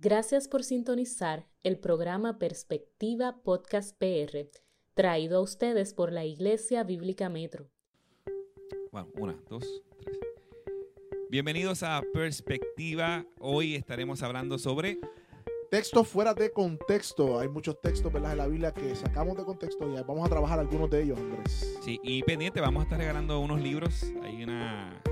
Gracias por sintonizar el programa Perspectiva Podcast PR, traído a ustedes por la Iglesia Bíblica Metro. Bueno, una, dos, tres. Bienvenidos a Perspectiva. Hoy estaremos hablando sobre Textos fuera de contexto. Hay muchos textos ¿verdad? de la Biblia que sacamos de contexto y vamos a trabajar algunos de ellos, Andrés. Sí, y pendiente, vamos a estar regalando unos libros. Hay una,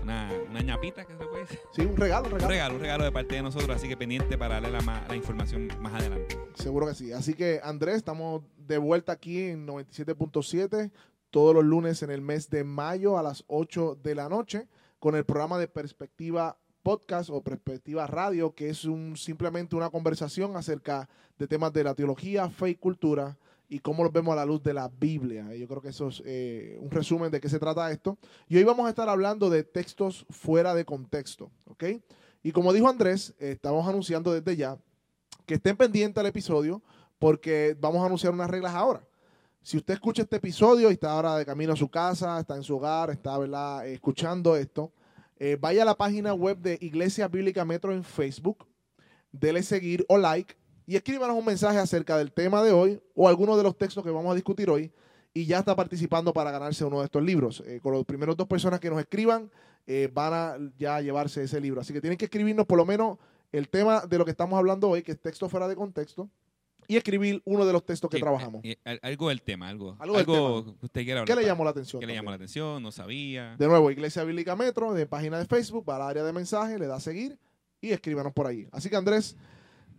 una, una ñapita que se puede decir. Sí, un regalo, un Un regalo. un regalo de parte de nosotros, así que pendiente para darle la, la información más adelante. Seguro que sí. Así que, Andrés, estamos de vuelta aquí en 97.7 todos los lunes en el mes de mayo a las 8 de la noche con el programa de Perspectiva Podcast o Perspectiva Radio, que es un, simplemente una conversación acerca de temas de la teología, fe y cultura y cómo los vemos a la luz de la Biblia. Yo creo que eso es eh, un resumen de qué se trata esto. Y hoy vamos a estar hablando de textos fuera de contexto, ¿ok? Y como dijo Andrés, estamos anunciando desde ya que estén pendientes al episodio porque vamos a anunciar unas reglas ahora. Si usted escucha este episodio y está ahora de camino a su casa, está en su hogar, está escuchando esto, eh, vaya a la página web de Iglesia Bíblica Metro en Facebook, dele seguir o like y escríbanos un mensaje acerca del tema de hoy o alguno de los textos que vamos a discutir hoy y ya está participando para ganarse uno de estos libros. Eh, con los primeros dos personas que nos escriban eh, van a ya llevarse ese libro. Así que tienen que escribirnos por lo menos el tema de lo que estamos hablando hoy, que es texto fuera de contexto, y escribir uno de los textos que Sí, trabajamos. eh, eh, algo del tema, algo, Algo del que usted quiera ¿Qué hablar. le llamó la atención? ¿Qué le llamó la atención? No sabía. De nuevo, Iglesia Bíblica Metro, de página de Facebook, va al área de mensajes, le da a seguir y escríbanos por ahí. Así que Andrés,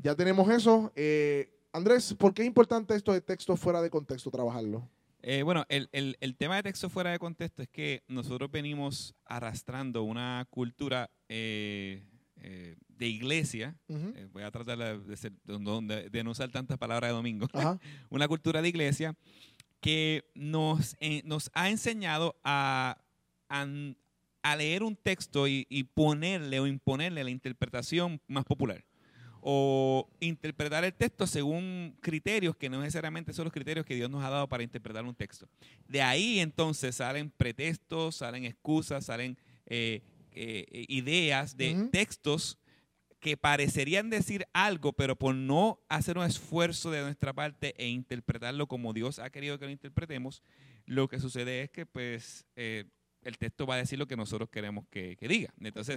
ya tenemos eso. Eh, Andrés, ¿por qué es importante esto de texto fuera de contexto trabajarlo? Eh, bueno, el, el- el tema de texto fuera de contexto es que nosotros venimos arrastrando una cultura eh, eh, de iglesia. Ujú. eh, voy a tratar de, ser- de de- no usar tantas palabras de domingo. Una cultura de iglesia que nos, eh, nos ha enseñado a, a, a leer un texto y, y ponerle o imponerle la interpretación más popular. O interpretar el texto según criterios que no necesariamente son los criterios que Dios nos ha dado para interpretar un texto. De ahí entonces salen pretextos, salen excusas, salen eh, eh, ideas de textos que parecerían decir algo, pero por no hacer un esfuerzo de nuestra parte e interpretarlo como Dios ha querido que lo interpretemos, lo que sucede es que pues eh, el texto va a decir lo que nosotros queremos que, que diga. Entonces,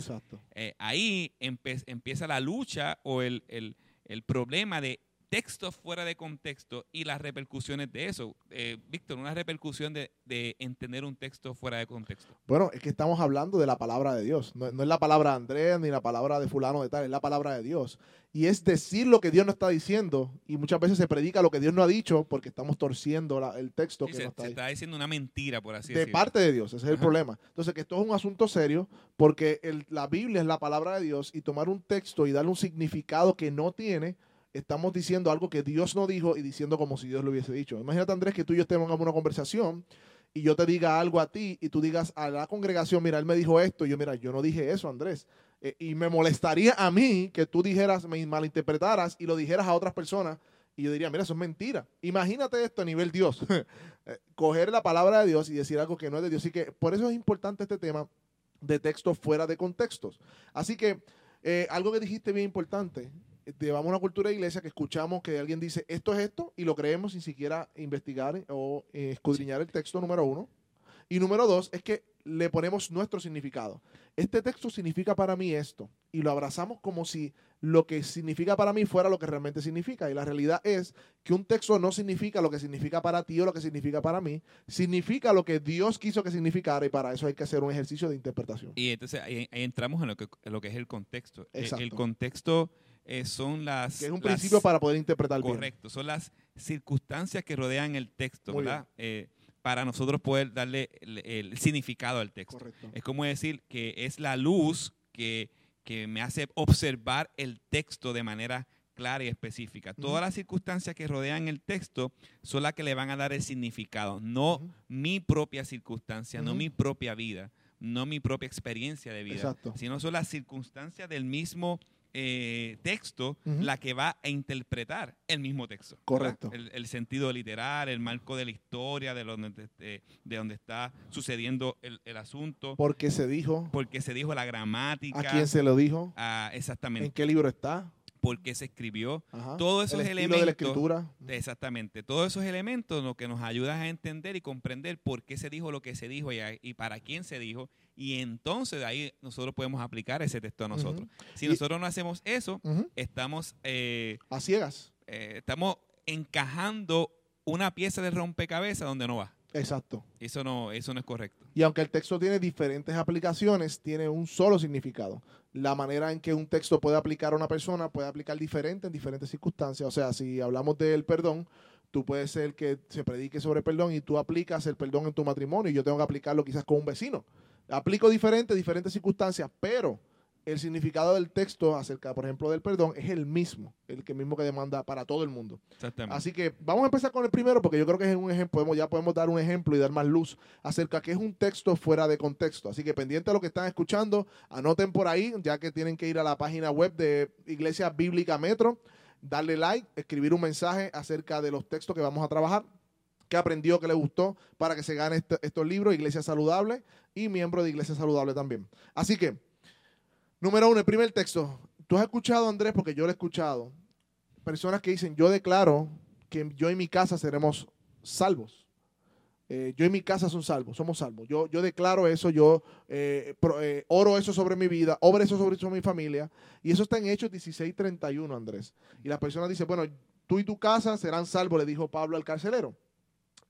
eh, ahí empieza la lucha o el, el- el problema de textos fuera de contexto y las repercusiones de eso. Eh, Víctor, una repercusión de, de entender un texto fuera de contexto. Bueno, es que estamos hablando de la palabra de Dios. No, no es la palabra de Andrés ni la palabra de fulano de tal, es la palabra de Dios. Y es decir lo que Dios no está diciendo. Y muchas veces se predica lo que Dios no ha dicho porque estamos torciendo la- el texto Sí, que se, no está se ahí. está diciendo una mentira, por así de decirlo. parte de Dios, ese es el problema. Entonces, que esto es un asunto serio porque el- la Biblia es la palabra de Dios y tomar un texto y darle un significado que no tiene, estamos diciendo algo que Dios no dijo y diciendo como si Dios lo hubiese dicho. Imagínate, Andrés, que tú y yo tengamos una conversación y yo te diga algo a ti y tú digas a la congregación, mira, él me dijo esto, y yo, mira, yo no dije eso, Andrés. Eh, y me molestaría a mí que tú dijeras, me malinterpretaras y lo dijeras a otras personas. Y yo diría, mira, eso es mentira. Imagínate esto a nivel Dios. Eh, coger la palabra de Dios y decir algo que no es de Dios. Así que por eso es importante este tema de textos fuera de contextos. Así que eh, algo que dijiste bien importante. Eh, Llevamos una cultura de iglesia que escuchamos que alguien dice esto es esto y lo creemos sin siquiera investigar o eh, escudriñar el texto número uno. Y número dos es que le ponemos nuestro significado. Este texto significa para mí esto y lo abrazamos como si lo que significa para mí fuera lo que realmente significa. Y la realidad es que un texto no significa lo que significa para ti o lo que significa para mí, significa lo que Dios quiso que significara y para eso hay que hacer un ejercicio de interpretación. Y entonces ahí, ahí entramos en lo, que, en lo que es el contexto. Eh, Exacto. El contexto eh, son las... Que es un las- principio para poder interpretar bien. Correcto, son las circunstancias que rodean el texto, Muy ¿verdad? Eh, para nosotros poder darle el, el significado al texto. Correcto. Es como decir que es la luz que, que me hace observar el texto de manera clara y específica. Todas las circunstancias que rodean el texto son las que le van a dar el significado, no mi propia circunstancia, no mi propia vida, no mi propia experiencia de vida, Exacto. sino son las circunstancias del mismo eh, texto la que va a interpretar el mismo texto. Correcto. El, el sentido literal, el marco de la historia, de donde, de, de donde está sucediendo el, el asunto, Porque se dijo, porque se dijo la gramática. a quién se lo dijo, ah, en exactamente. qué libro está. Por qué se escribió. Ajá. Todos esos el elementos. de la escritura. Exactamente. Todos esos elementos lo que nos ayudan a entender y comprender por qué se dijo lo que se dijo y, a- y para quién se dijo. Y entonces de ahí nosotros podemos aplicar ese texto a nosotros. Si Y- nosotros no hacemos eso, estamos, eh, A ciegas. eh, estamos encajando una pieza de rompecabezas donde no va. Exacto. Eso no, eso no es correcto. Y aunque el texto tiene diferentes aplicaciones, tiene un solo significado. La manera en que un texto puede aplicar a una persona puede aplicar diferente en diferentes circunstancias. O sea, si hablamos del perdón, tú puedes ser que se predique sobre perdón y tú aplicas el perdón en tu matrimonio y yo tengo que aplicarlo quizás con un vecino. Aplico diferente, diferentes circunstancias, pero el significado del texto acerca, por ejemplo, del perdón es el mismo, el que mismo que demanda para todo el mundo. Exactamente. Así que vamos a empezar con el primero porque yo creo que es un ejemplo, podemos, ya podemos dar un ejemplo y dar más luz acerca que es un texto fuera de contexto. Así que pendiente de lo que están escuchando, anoten por ahí, ya que tienen que ir a la página web de Iglesia Bíblica Metro, darle like, escribir un mensaje acerca de los textos que vamos a trabajar que aprendió, que le gustó, para que se gane este- estos libros, Iglesia Saludable y miembro de Iglesia Saludable también. Así que, número uno, el primer texto. Tú has escuchado, Andrés, porque yo lo he escuchado, personas que dicen, yo declaro que yo y mi casa seremos salvos. Eh, yo y mi casa son salvos, somos salvos. Yo, yo declaro eso, yo eh, eh, oro eso sobre mi vida, obro eso sobre, mi familia. Y eso está en Hechos 16:31, Andrés. Y la persona dice, bueno, tú y tu casa serán salvos, le dijo Pablo al carcelero.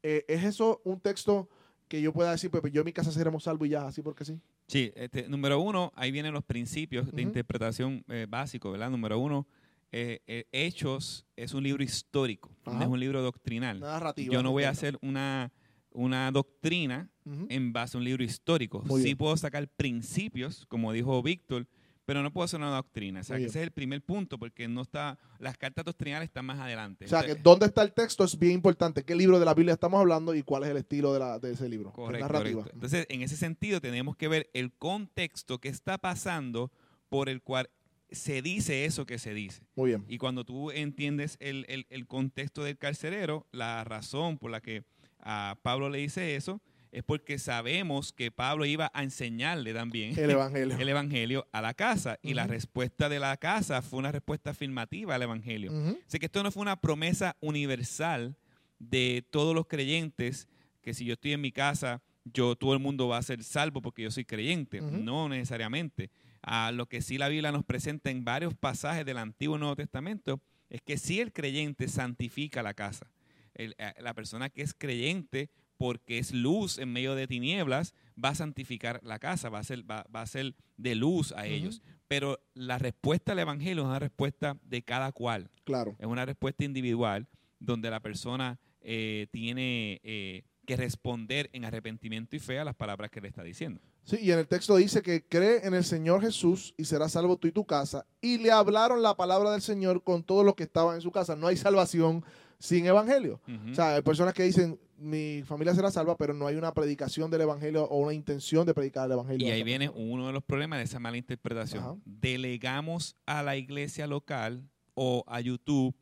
¿Es eso un texto que yo pueda decir, pues yo y mi casa seremos salvos y ya, así porque sí? Sí, este, número uno, ahí vienen los principios de interpretación eh, básico, ¿verdad? Número uno, eh, eh, Hechos es un libro histórico, no es un libro doctrinal. Narrativa. Yo no voy a hacer una, una doctrina en base a un libro histórico. Muy sí bien. puedo sacar principios, como dijo Víctor, pero no puedo hacer una doctrina. O sea, Muy que bien. ese es el primer punto, porque no está, las cartas doctrinales están más adelante. O sea, que dónde está el texto es bien importante. ¿Qué libro de la Biblia estamos hablando y cuál es el estilo de, la, de ese libro? ¿Qué Correcto, narrativa? correcto. Entonces, en ese sentido, tenemos que ver el contexto que está pasando por el cual se dice eso que se dice. Muy bien. Y cuando tú entiendes el, el- el contexto del carcelero, la razón por la que a Pablo le dice eso es porque sabemos que Pablo iba a enseñarle también El Evangelio. el evangelio a la casa. Y la respuesta de la casa fue una respuesta afirmativa al evangelio. Ujú. Así que esto no fue una promesa universal de todos los creyentes, que si yo estoy en mi casa, yo todo el mundo va a ser salvo porque yo soy creyente. Ujú. No necesariamente. A lo que sí la Biblia nos presenta en varios pasajes del Antiguo y Nuevo Testamento es que si el creyente santifica la casa. El- eh, la persona que es creyente porque es luz en medio de tinieblas, va a santificar la casa, va a ser, va, va a ser de luz a ellos. Pero la respuesta al Evangelio es una respuesta de cada cual. Claro. Es una respuesta individual donde la persona eh, tiene eh, que responder en arrepentimiento y fe a las palabras que le está diciendo. Sí, y en el texto dice que cree en el Señor Jesús y serás salvo tú y tu casa. Y le hablaron la palabra del Señor con todos los que estaban en su casa. No hay salvación sin evangelio. O sea, hay personas que dicen, mi familia será salva, pero no hay una predicación del evangelio o una intención de predicar el evangelio. y ahí viene uno de los problemas de esa mala interpretación. Ajá. Delegamos a la iglesia local o a YouTube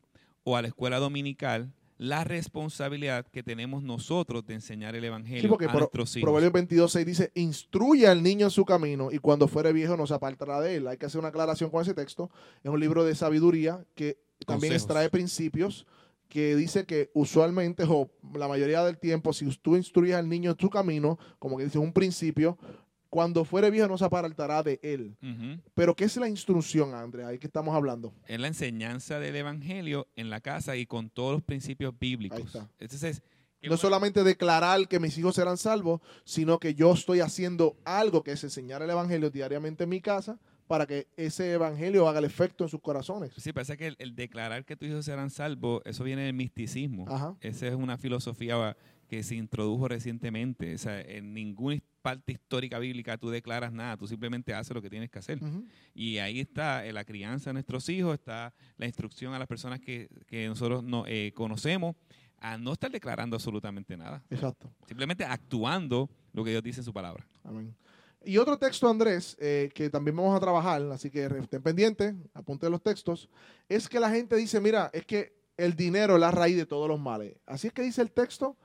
o a la escuela dominical la responsabilidad que tenemos nosotros de enseñar el Evangelio Sí, porque a Pro- nuestros hijos. Proverbios 22, 6 dice, instruye al niño en su camino y cuando fuere viejo no se apartará de él. Hay que hacer una aclaración con ese texto. Es un libro de sabiduría que también Consejos. extrae principios que dice que usualmente o la mayoría del tiempo, si tú instruyes al niño en su camino, como que dice un principio, cuando fuere viejo no se apartará de él. Pero ¿qué es la instrucción, Andrea? Ahí que estamos hablando. Es la enseñanza del Evangelio en la casa y con todos los principios bíblicos. Ahí está. Entonces, no bueno- solamente declarar que mis hijos serán salvos, sino que yo estoy haciendo algo que es enseñar el evangelio diariamente en mi casa para que ese evangelio haga el efecto en sus corazones. Sí, pasa que el, el declarar que tus hijos serán salvos, eso viene del misticismo. Ajá. Esa es una filosofía que se introdujo recientemente. O sea, en ninguna parte histórica bíblica tú declaras nada, tú simplemente haces lo que tienes que hacer. Y ahí está eh, la crianza de nuestros hijos, está la instrucción a las personas que, que nosotros no, eh, conocemos a no estar declarando absolutamente nada, Exacto. simplemente actuando lo que Dios dice en su palabra. Amén. Y otro texto, Andrés, eh, que también vamos a trabajar, así que estén pendientes, apunten los textos, es que la gente dice, mira, es que el dinero es la raíz de todos los males. Así es que dice el texto,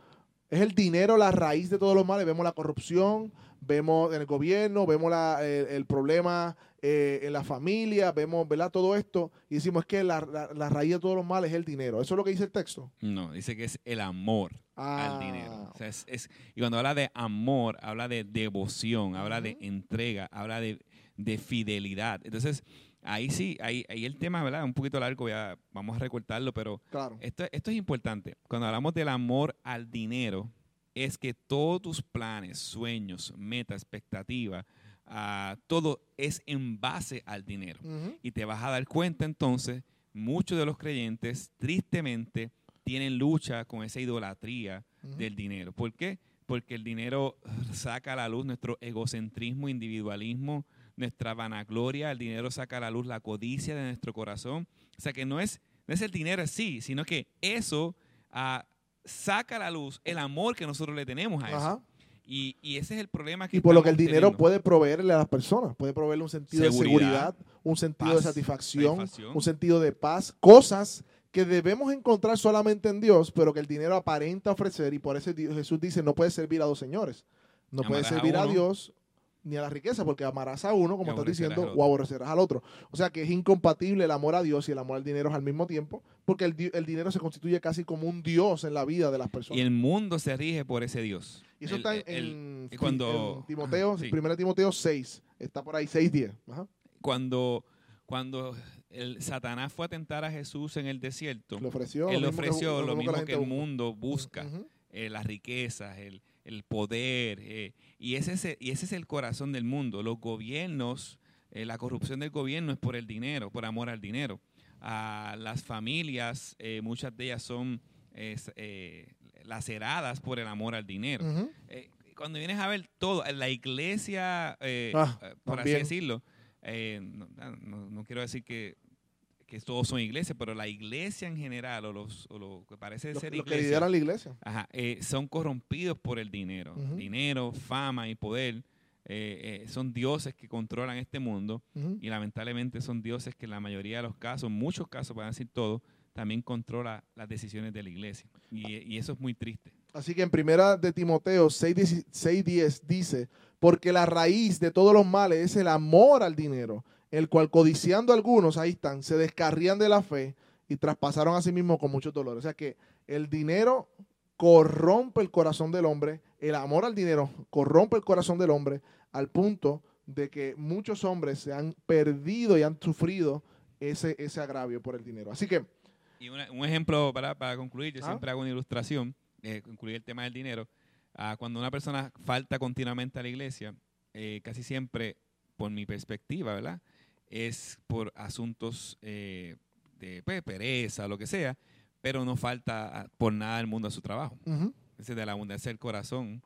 Es el dinero la raíz de todos los males. Vemos la corrupción, vemos en el gobierno, vemos la- el, el problema eh, en la familia, vemos ¿verdad? todo esto y decimos que la, la- la raíz de todos los males es el dinero. Eso es lo que dice el texto. No, dice que es el amor Ah, al dinero. O sea, es- es- y cuando habla de amor, habla de devoción, habla de entrega, habla de, de fidelidad. Entonces, ahí sí, ahí, ahí el tema, ¿verdad? Un poquito largo, voy a- vamos a recortarlo, pero claro. esto, esto es importante. Cuando hablamos del amor al dinero, es que todos tus planes, sueños, metas, expectativas, ah, todo es en base al dinero. Y te vas a dar cuenta entonces, muchos de los creyentes tristemente tienen lucha con esa idolatría del dinero. ¿Por qué? Porque el dinero saca a la luz nuestro egocentrismo, individualismo, nuestra vanagloria, el dinero saca a la luz la codicia de nuestro corazón. O sea que no es, no es el dinero así, sino que eso ah, saca a la luz el amor que nosotros le tenemos a eso. Ajá. Y, y ese es el problema que Y por lo que el dinero teniendo. puede proveerle a las personas, puede proveerle un sentido de Seguridad, un sentido de satisfacción, satisfacción. un sentido de paz, cosas que debemos encontrar solamente en Dios, pero que el dinero aparenta ofrecer y por eso Jesús dice no puedes servir a dos señores, no a servir a. Dios ni a la riqueza, porque amarás a uno, como estás diciendo, al o aborrecerás al otro. O sea que es incompatible el amor a Dios y el amor al dinero al mismo tiempo, porque el, el dinero se constituye casi como un Dios en la vida de las personas. Y el mundo se rige por ese Dios. Y eso El- está en, el- cuando- en Timoteo, sí. 1 Timoteo 6, está por ahí 6.10. Ajá. cuando, cuando el Satanás fue a tentar a Jesús en el desierto, Le ofreció él le lo mismo que- ofreció lo mismo que el mundo busca, eh, las riquezas, el, el poder, eh, y, ese es el, y ese es el corazón del mundo. Los gobiernos, eh, la corrupción del gobierno es por el dinero, por amor al dinero. Las familias, eh, muchas de ellas son laceradas por el amor al dinero. Cuando vienes a ver todo, la iglesia, Ah, por también. así decirlo, no, no- no quiero decir que, que todos son iglesias, pero la iglesia en general, o, los, o lo que parece Los, ser los que iglesia, lideran la iglesia. ajá, eh, son corrompidos por el dinero. Dinero, fama y poder. eh, eh, son dioses que controlan este mundo y lamentablemente son dioses que en la mayoría de los casos, muchos casos, para decir todo, también controla las decisiones de la iglesia. Y, y eso es muy triste. Así que en primera de Timoteo 6.10 6.10 dice, porque la raíz de todos los males es el amor al dinero, el cual codiciando algunos, ahí están, se descarrían de la fe y traspasaron a sí mismos con muchos dolores. O sea que el dinero corrompe el corazón del hombre, el amor al dinero corrompe el corazón del hombre al punto de que muchos hombres se han perdido y han sufrido ese, ese agravio por el dinero. Así que, Y una- un ejemplo para, para concluir, yo Ah. siempre hago una ilustración, eh, concluir el tema del dinero. Ah, cuando una persona falta continuamente a la iglesia, eh, casi siempre, por mi perspectiva, ¿verdad? Es por asuntos eh, de pues, pereza lo que sea, pero no falta por nada del mundo a su trabajo. Ese de la abundancia del corazón,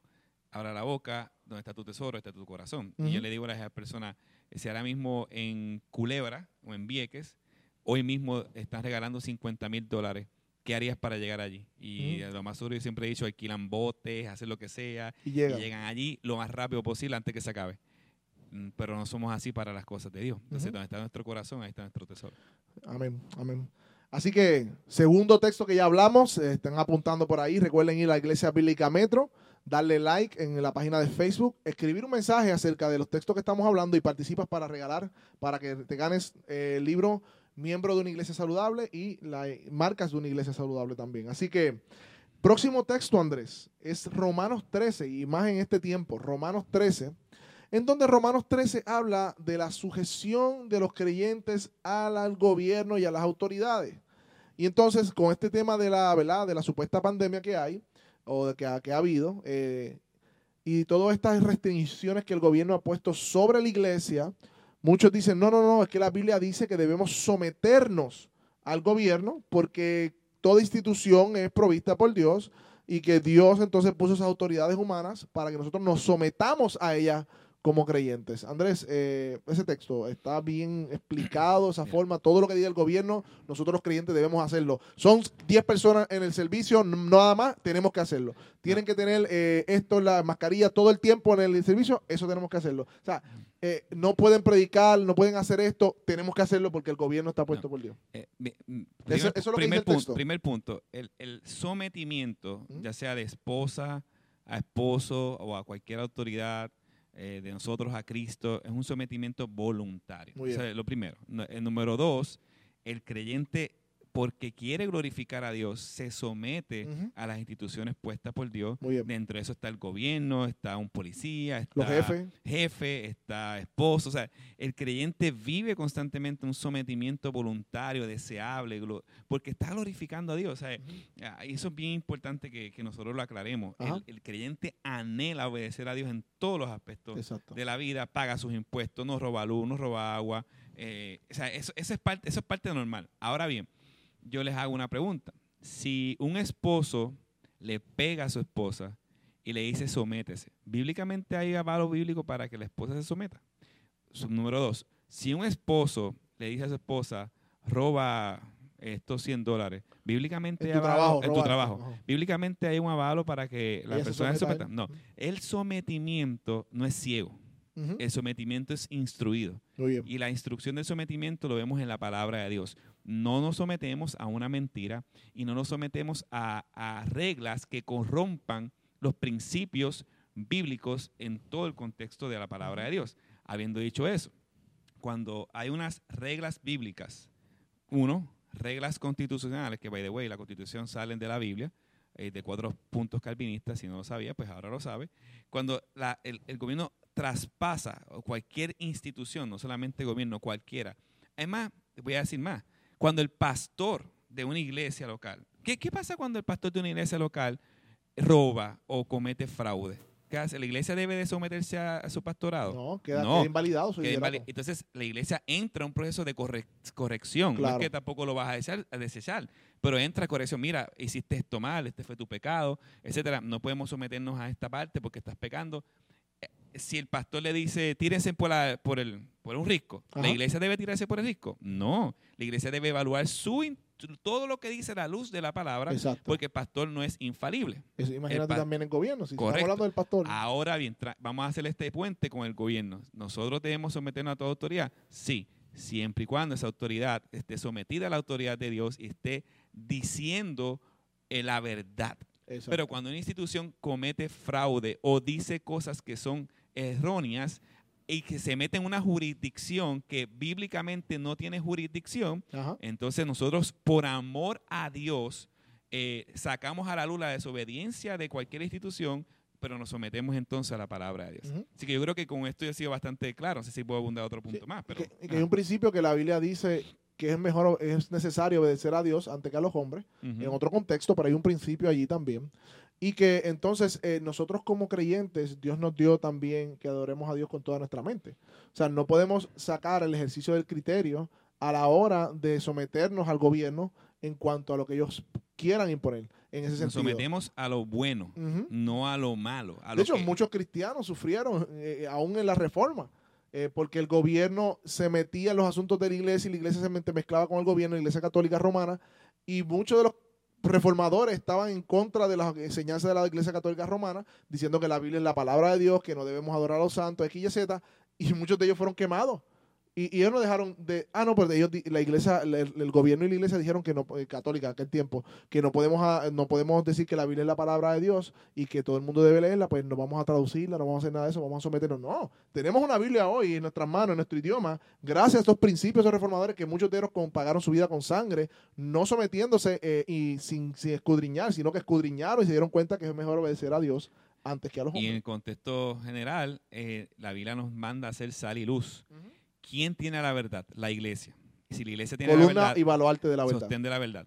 abra la boca, donde está tu tesoro, está tu corazón. Y yo le digo a las personas, si ahora mismo en Culebra o en Vieques, hoy mismo están regalando 50 mil dólares, ¿qué harías para llegar allí? Y Ujú. lo más seguro, yo siempre he dicho, alquilan botes, hacen lo que sea, y y llega. llegan allí lo más rápido posible antes que se acabe. Mm, Pero no somos así para las cosas de Dios. Entonces, Ujú. donde está nuestro corazón, ahí está nuestro tesoro. Amén, amén. Así que, segundo texto que ya hablamos, eh, están apuntando por ahí. Recuerden ir a la Iglesia Bíblica Metro, darle like en la página de Facebook, escribir un mensaje acerca de los textos que estamos hablando y participas para regalar, para que te ganes eh, el libro Miembro de una Iglesia Saludable y las marcas de una Iglesia Saludable también. Así que, próximo texto, Andrés, es Romanos 13, y más en este tiempo, Romanos 13 en donde Romanos 13 habla de la sujeción de los creyentes al, gobierno y a las autoridades. Y entonces, con este tema de la, ¿verdad? de la supuesta pandemia que hay, o de que, ha- que ha habido, eh, y todas estas restricciones que el gobierno ha puesto sobre la iglesia, muchos dicen, no, no, no, es que la Biblia dice que debemos someternos al gobierno porque toda institución es provista por Dios y que Dios entonces puso esas autoridades humanas para que nosotros nos sometamos a ellas como creyentes. Andrés, eh, ese texto está bien explicado, esa forma, todo lo que diga el gobierno, nosotros los creyentes debemos hacerlo. Son 10 personas en el servicio, nada más, tenemos que hacerlo. Tienen que tener eh, esto, la mascarilla, todo el tiempo en el servicio, eso tenemos que hacerlo. O sea, eh, no pueden predicar, no pueden hacer esto, tenemos que hacerlo porque el gobierno está puesto por Dios. eso, es lo que primer, punto, primer punto, el, sometimiento, ya sea de esposa a esposo o a cualquier autoridad, eh, de nosotros a Cristo es un sometimiento voluntario. lo primero. El número dos, el creyente porque quiere glorificar a Dios, se somete a las instituciones puestas por Dios. Dentro de eso está el gobierno, está un policía, está jefe. jefe, está esposo. O sea, el creyente vive constantemente un sometimiento voluntario, deseable, porque está glorificando a Dios. O sea, ah, eso es bien importante que, nosotros lo aclaremos. El, creyente anhela obedecer a Dios en todos los aspectos de la vida, paga sus impuestos, no roba luz, no roba agua. Eh, o sea, eso, es parte, eso es parte normal. Ahora bien, yo les hago una pregunta. Si un esposo le pega a su esposa y le dice sométese, ¿bíblicamente hay avalo bíblico para que la esposa se someta? Número dos, si un esposo le dice a su esposa, roba estos 100 dólares, bíblicamente hay trabajo, en tu trabajo, bíblicamente hay un avalo para que la persona se someta. No, el sometimiento no es ciego. El sometimiento es instruido. Y la instrucción del sometimiento lo vemos en la palabra de Dios. No nos sometemos a una mentira y no nos sometemos a, reglas que corrompan los principios bíblicos en todo el contexto de la palabra de Dios. Habiendo dicho eso, cuando hay unas reglas bíblicas, uno, reglas constitucionales, que by the way, la constitución salen de la Biblia, eh, de cuatro puntos calvinistas, si no lo sabía, pues ahora lo sabe. Cuando el, el, gobierno traspasa cualquier institución, no solamente gobierno, cualquiera. Además, voy a decir más, cuando el pastor de una iglesia local, ¿qué, pasa cuando el pastor de una iglesia local roba o comete fraude? ¿Qué hace? ¿La iglesia debe de someterse a, su pastorado? No, queda, invalidado su Entonces, la iglesia entra en un proceso de corrección. No es que tampoco lo vas a desechar, a desechar, pero entra corrección. Mira, hiciste esto mal, este fue tu pecado, etcétera. No podemos someternos a esta parte porque estás pecando si el pastor le dice, tírense por, por, el, por un risco, ¿la iglesia debe tirarse por el risco? No, la iglesia debe evaluar su, todo lo que dice la luz de la palabra, porque el pastor no es infalible. imagínate también en gobierno, si estamos hablando del pastor. Ahora bien, vamos a hacer este puente con el gobierno. ¿Nosotros debemos someternos a toda autoridad? Sí, siempre y cuando esa autoridad esté sometida a la autoridad de Dios y esté diciendo eh, la verdad. Pero cuando una institución comete fraude o dice cosas que son erróneas y que se mete en una jurisdicción que bíblicamente no tiene jurisdicción, entonces nosotros por amor a Dios eh, sacamos a la luz la desobediencia de cualquier institución, pero nos sometemos entonces a la palabra de Dios. Así que yo creo que con esto ya ha sido bastante claro. No sé si puedo abundar otro punto más. Pero, que, hay un principio que la Biblia dice que es mejor, es necesario obedecer a Dios antes que a los hombres, en otro contexto, pero hay un principio allí también. Y que entonces eh, nosotros como creyentes, Dios nos dio también que adoremos a Dios con toda nuestra mente. O sea, no podemos sacar el ejercicio del criterio a la hora de someternos al gobierno en cuanto a lo que ellos quieran imponer. En ese sentido. Nos sometemos a lo bueno, no a lo malo. de hecho, muchos cristianos sufrieron eh, aún en la reforma. Eh, porque el gobierno se metía en los asuntos de la iglesia y la iglesia se mezclaba con el gobierno, la iglesia católica romana, y muchos de los reformadores estaban en contra de las enseñanzas de la Iglesia Católica Romana, diciendo que la Biblia es la palabra de Dios, que no debemos adorar a los santos, X y Z, y muchos de ellos fueron quemados. Y, ellos no dejaron de. Ah, no, pero ellos, la iglesia, el, gobierno y la iglesia dijeron que no, eh, católica aquel tiempo, que no podemos, ah, no podemos decir que la Biblia es la palabra de Dios y que todo el mundo debe leerla, pues no vamos a traducirla, no vamos a hacer nada de eso, vamos a someternos. No, tenemos una Biblia hoy en nuestras manos, en nuestro idioma, gracias a estos principios de reformadores que muchos de ellos pagaron su vida con sangre, no sometiéndose eh, y sin, sin, escudriñar, sino que escudriñaron y se dieron cuenta que es mejor obedecer a Dios antes que a los hombres. Y en el contexto general, eh, la Biblia nos manda a hacer sal y luz. ¿Quién tiene la verdad? La iglesia. Y si la iglesia tiene la verdad, y baluarte de la verdad. Sostén de la verdad.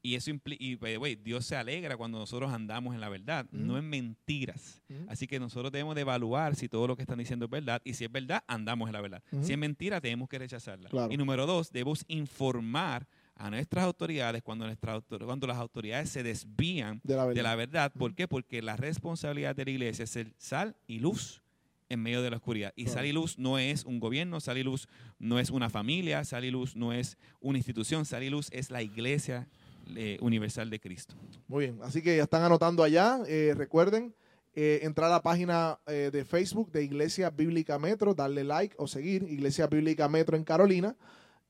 Y eso implica, y Dios se alegra cuando nosotros andamos en la verdad, no en mentiras. Así que nosotros debemos de evaluar si todo lo que están diciendo es verdad y si es verdad, andamos en la verdad. Si es mentira, tenemos que rechazarla. Y número dos, debemos informar a nuestras autoridades cuando, nuestras, cuando las autoridades se desvían de la verdad. ¿Por qué? Porque la responsabilidad de la iglesia es el sal y luz en medio de la oscuridad. Y. Sal y Luz no es un gobierno, Sal y Luz no es una familia, Sal y Luz no es una institución, Sal y Luz es la iglesia eh, universal de Cristo. Muy bien, así que ya están anotando allá. Eh, recuerden eh, entrar a la página de Facebook de Iglesia Bíblica Metro, darle like o seguir Iglesia Bíblica Metro en Carolina.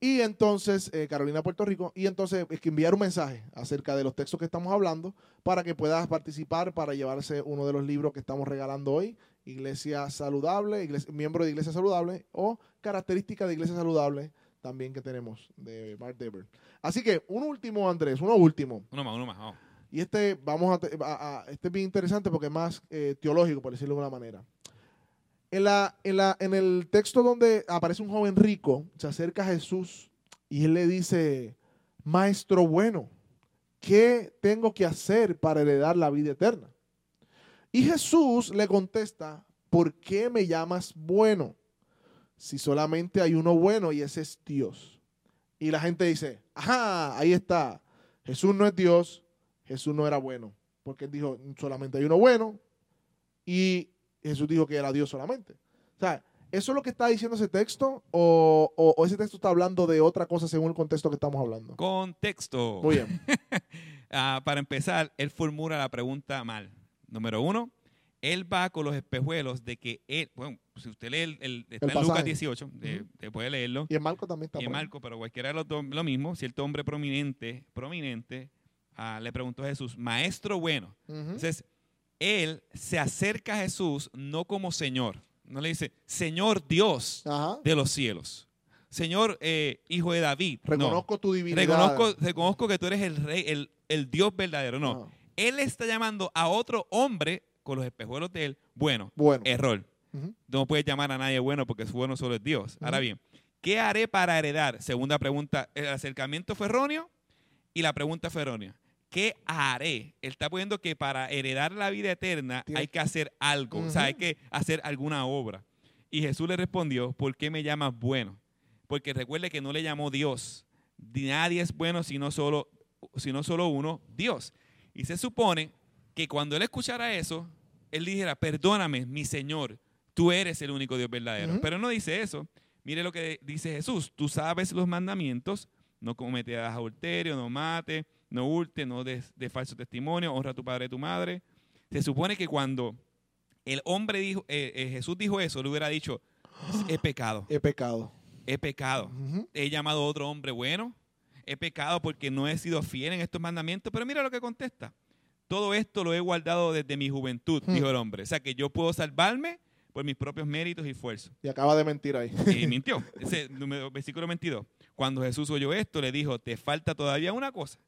Y entonces, eh, Carolina, Puerto Rico, y entonces es que enviar un mensaje acerca de los textos que estamos hablando para que puedas participar para llevarse uno de los libros que estamos regalando hoy, Iglesia Saludable, iglesia- miembro de Iglesia Saludable o característica de Iglesia Saludable también que tenemos de Mark Dever. Así que un último, Andrés, uno último. Uno más, uno más. vamos. Y este, vamos a, a- a- este es bien interesante porque es más eh, teológico, por decirlo de alguna manera. En, la, en, la, en el texto donde aparece un joven rico, se acerca a Jesús y él le dice, Maestro bueno, ¿qué tengo que hacer para heredar la vida eterna? Y Jesús le contesta, ¿por qué me llamas bueno? Si solamente hay uno bueno y ese es Dios. Y la gente dice, ajá, ahí está. Jesús no es Dios, Jesús no era bueno, porque él dijo, solamente hay uno bueno, y Jesús dijo que era Dios solamente. O sea, ¿eso es lo que está diciendo ese texto? ¿O, o- o ese texto está hablando de otra cosa según el contexto que estamos hablando? Contexto. Muy bien. Ah, para empezar, él formula la pregunta mal. Número uno, él va con los espejuelos de que él, bueno, si usted lee el, el- está El en Lucas pasaje. 18, eh, Ujú. eh, puede leerlo. Y en Marco también está. y en. Marco, pero cualquiera de los dos, lo mismo, cierto hombre prominente, prominente, ah, le preguntó a Jesús, maestro bueno. Ujú. Entonces, él se acerca a Jesús no como Señor, no le dice, Señor Dios Ajá. de los cielos, Señor eh, Hijo de David. No. Reconozco tu divinidad. Reconozco, reconozco que tú eres el rey, el, el Dios verdadero. No, Ajá. Él está llamando a otro hombre con los espejuelos de él. Bueno, Bueno. error. No puedes llamar a nadie bueno porque es bueno solo es Dios. Ahora Ujú. bien, ¿qué haré para heredar? Segunda pregunta, el acercamiento fue erróneo y la pregunta fue errónea. ¿Qué haré? Él está poniendo que para heredar la vida eterna hay que hacer algo, o sea, hay que hacer alguna obra. Y Jesús le respondió, ¿por qué me llamas bueno? Porque recuerde que no le llamó Dios. Nadie es bueno sino solo, sino solo uno, Dios. Y se supone que cuando él escuchara eso, él dijera, perdóname, mi Señor, tú eres el único Dios verdadero. Pero no dice eso. Mire lo que dice Jesús. Tú sabes los mandamientos, no cometerás adulterio, no mate, no hurte, no des de falso testimonio, honra a tu padre y a tu madre. Se supone que cuando el hombre dijo, eh, eh, Jesús dijo eso, le hubiera dicho, he pecado, He pecado. he pecado Ujú. he llamado a otro hombre bueno, he pecado porque no he sido fiel en estos mandamientos, pero mira lo que contesta. Todo esto lo he guardado desde mi juventud, Hmm. dijo el hombre. O sea que yo puedo salvarme por mis propios méritos y esfuerzos. Y acaba de mentir ahí. Y mintió. Ese versículo 22. Cuando Jesús oyó esto, le dijo, te falta todavía una cosa,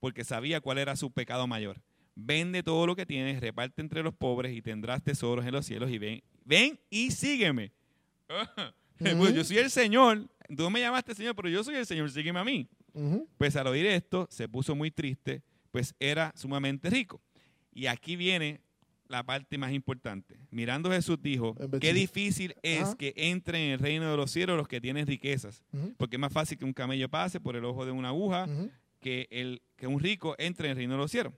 porque sabía cuál era su pecado mayor. Vende todo lo que tienes, reparte entre los pobres y tendrás tesoros en los cielos y ven, ven y sígueme. Pues yo soy el Señor, tú me llamaste Señor, pero yo soy el Señor, sígueme a mí. Ujú. Pues al oír esto, se puso muy triste, pues era sumamente rico. Y aquí viene la parte más importante. Mirando Jesús dijo, qué difícil es Ajá. que entren en el reino de los cielos los que tienen riquezas, porque es más fácil que un camello pase por el ojo de una aguja que, el, que un rico entre en el reino de los cielos.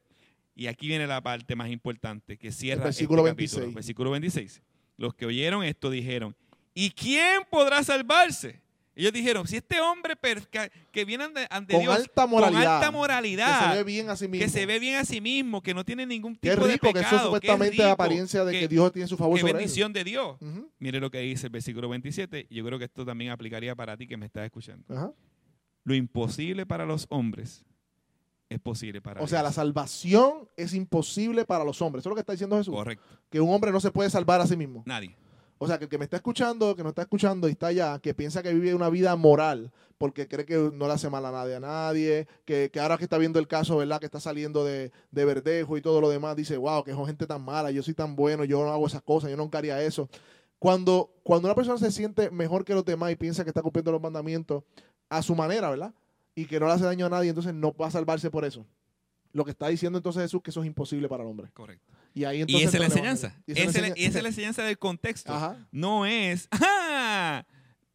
Y aquí viene la parte más importante que cierra El versículo este capítulo. 26. Versículo 26. Los que oyeron esto dijeron, ¿y quién podrá salvarse? Ellos dijeron, si este hombre que- que viene ante, ante Con Dios alta moralidad. con alta Que moralidad, se ve bien a sí mismo. que se ve bien a sí mismo, que no tiene ningún tipo de rico que pecado, eso supuestamente rico, apariencia de que, Dios tiene su favor qué sobre él. bendición de Dios. Mire lo que dice el versículo 27. y Yo creo que esto también aplicaría para ti que me estás escuchando. Lo imposible para los hombres es posible para O sea, la salvación es imposible para los hombres. Eso es lo que está diciendo Jesús. Correcto. Que un hombre no se puede salvar a sí mismo. Nadie. O sea, que el que me está escuchando, que no está escuchando y está allá, que piensa que vive una vida moral porque cree que no le hace mal a nadie a nadie, que, que ahora que está viendo el caso, ¿verdad? Que está saliendo de, de verdejo y todo lo demás, dice, wow, que son gente tan mala, yo soy tan bueno, yo no hago esas cosas, yo nunca haría eso. Cuando, cuando una persona se siente mejor que los demás y piensa que está cumpliendo los mandamientos a su manera, ¿verdad? Y que no le hace daño a nadie, entonces no va a salvarse por eso. Lo que está diciendo entonces Jesús que eso es imposible para el hombre. Correcto. Y ahí Y entonces esa es la enseñanza. Y esa es la- enseña- y esa es la enseñanza del contexto. Ajá. No es, ¡ah!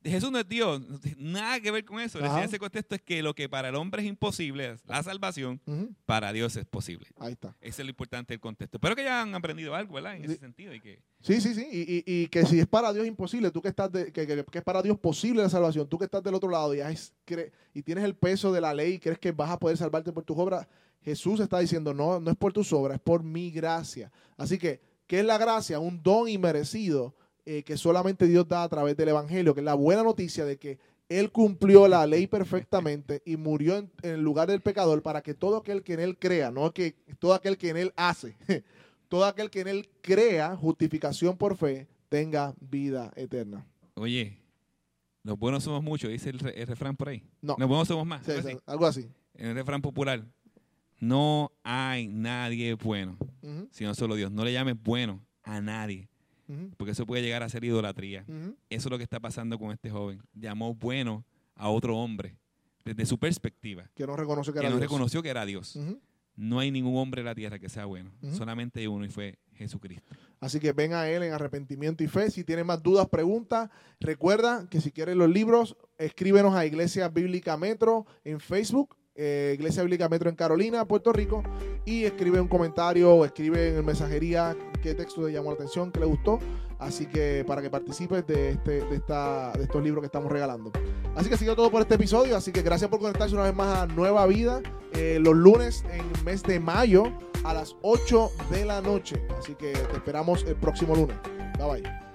Jesús no es Dios, nada que ver con eso. La Ajá. enseñanza de ese contexto es que lo que para el hombre es imposible, la salvación, para Dios es posible. Ahí está. Ese es lo importante del contexto. Espero que ya han aprendido algo, ¿verdad? En ese Sí. sentido. Y que, Sí, sí, sí. Y, y- y que si es para Dios imposible, tú que estás de- que, que- que es para Dios posible la salvación, tú que estás del otro lado y, has y tienes el peso de la ley y crees que vas a poder salvarte por tus obras, Jesús está diciendo, no, no es por tus obras, es por mi gracia. Así que, ¿qué es la gracia? Un don inmerecido eh, que solamente Dios da a través del Evangelio, que es la buena noticia de que Él cumplió la ley perfectamente y murió en, en el lugar del pecador para que todo aquel que en Él crea, no que todo aquel que en Él hace, todo aquel que en Él crea justificación por fe, tenga vida eterna. oye, los buenos somos muchos, dice el, re- el refrán por ahí. No. Los buenos somos más. Sí, algo sí, así. algo así. En el refrán popular, no hay nadie bueno, sino solo Dios. No le llames bueno a nadie, porque eso puede llegar a ser idolatría. Eso es lo que está pasando con este joven. Llamó bueno a otro hombre, desde su perspectiva, Que no reconoce que que era no Dios. reconoció que era Dios. No hay ningún hombre en la tierra que sea bueno. Solamente hay uno y fue Jesucristo. Así que ven a Él en arrepentimiento y fe. Si tienes más dudas, preguntas. Recuerda que si quieres los libros, escríbenos a Iglesia Bíblica Metro en Facebook, eh, Iglesia Bíblica Metro en Carolina, Puerto Rico, y escribe un comentario o escribe en mensajería qué texto te llamó la atención, qué le gustó. Así que para que participes de, este, de, esta, de estos libros que estamos regalando. Así que ha sido todo por este episodio. Así que gracias por conectarse una vez más a Nueva Vida eh, los lunes en el mes de mayo a las 8 de la noche. Así que te esperamos el próximo lunes. Bye bye.